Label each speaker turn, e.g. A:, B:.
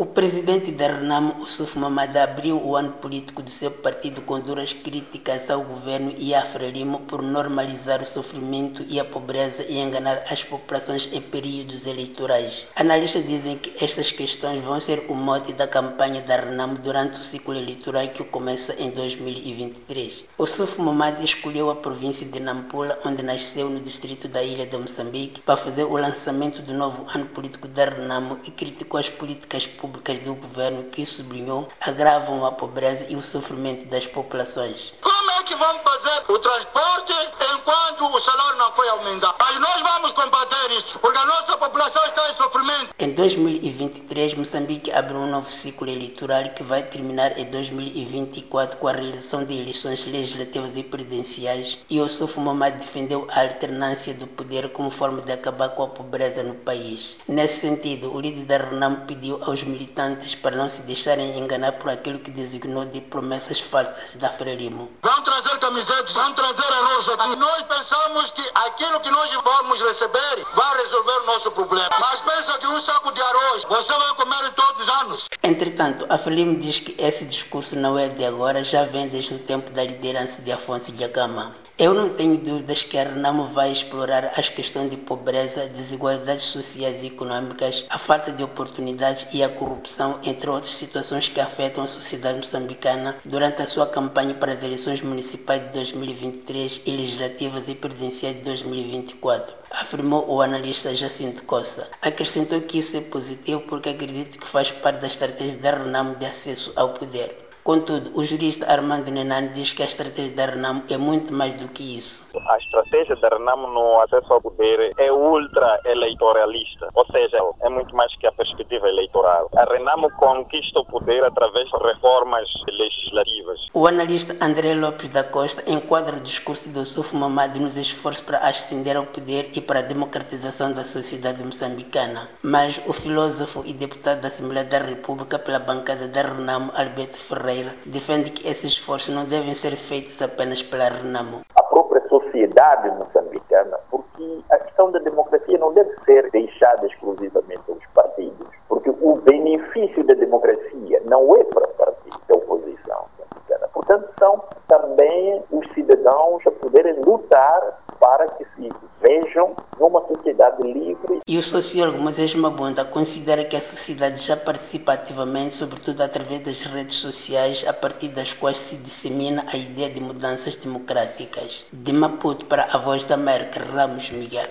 A: O presidente da Renamo, Ossuf Mamada, abriu o ano político do seu partido com duras críticas ao governo e à Frelimo por normalizar o sofrimento e a pobreza e enganar as populações em períodos eleitorais. Analistas dizem que estas questões vão ser o mote da campanha da Renamo durante o ciclo eleitoral que começa em 2023. Ossuf Mamada escolheu a província de Nampula, onde nasceu no distrito da ilha de Moçambique, para fazer o lançamento do novo ano político da Renamo e criticou as políticas públicas públicas do governo que sublinhou agravam a pobreza e o sofrimento das populações.
B: Que vamos fazer o transporte enquanto o salário não foi aumentado? Aí nós vamos combater isso, porque a nossa população está em sofrimento.
A: Em 2023, Moçambique abre um novo ciclo eleitoral que vai terminar em 2024 com a realização de eleições legislativas e presidenciais. E Ossofo Mamad defendeu a alternância do poder como forma de acabar com a pobreza no país. Nesse sentido, o líder da Renam pediu aos militantes para não se deixarem enganar por aquilo que designou de promessas falsas da Frelimo.
B: Vão trazer camisetas, vão trazer arroz aqui. Nós pensamos que aquilo que nós vamos receber vai resolver o nosso problema. Mas pensa que um saco de arroz você vai comer todos os anos.
A: Entretanto, a Frelimo diz que esse discurso não é de agora, já vem desde o tempo da liderança de Afonso de Agama. Eu não tenho dúvidas que a Renamo vai explorar as questões de pobreza, desigualdades sociais e econômicas, a falta de oportunidades e a corrupção, entre outras situações que afetam a sociedade moçambicana durante a sua campanha para as eleições municipais de 2023 e legislativas e presidenciais de 2024 afirmou o analista Jacinto Costa. Acrescentou que isso é positivo porque acredita que faz parte da estratégia da Renamo de acesso ao poder. Contudo, o jurista Armando Nenani diz que a estratégia da Renamo é muito mais do que isso.
C: A estratégia da Renamo no acesso ao poder é ultra-eleitoralista, ou seja, é muito mais que a perspectiva eleitoral. A Renamo conquista o poder através de reformas legislativas.
A: O analista André Lopes da Costa enquadra o discurso do Suf Mamad nos esforços para ascender ao poder e para a democratização da sociedade moçambicana. Mas o filósofo e deputado da Assembleia da República pela bancada da Renamo, Alberto Ferreira, defende que esses esforços não devem ser feitos apenas pela Renamo.
D: A própria sociedade moçambicana, porque a questão da democracia não deve ser deixada exclusivamente aos partidos, porque o benefício da democracia não é para partidos da oposição moçambicana. Portanto, são também os cidadãos a poderem lutar para que se vejam numa sociedade livre.
A: E o sociólogo Moisés Mabunda considera que a sociedade já participa ativamente, sobretudo através das redes sociais, a partir das quais se dissemina a ideia de mudanças democráticas. De Maputo para a Voz da América, Ramos Miguel.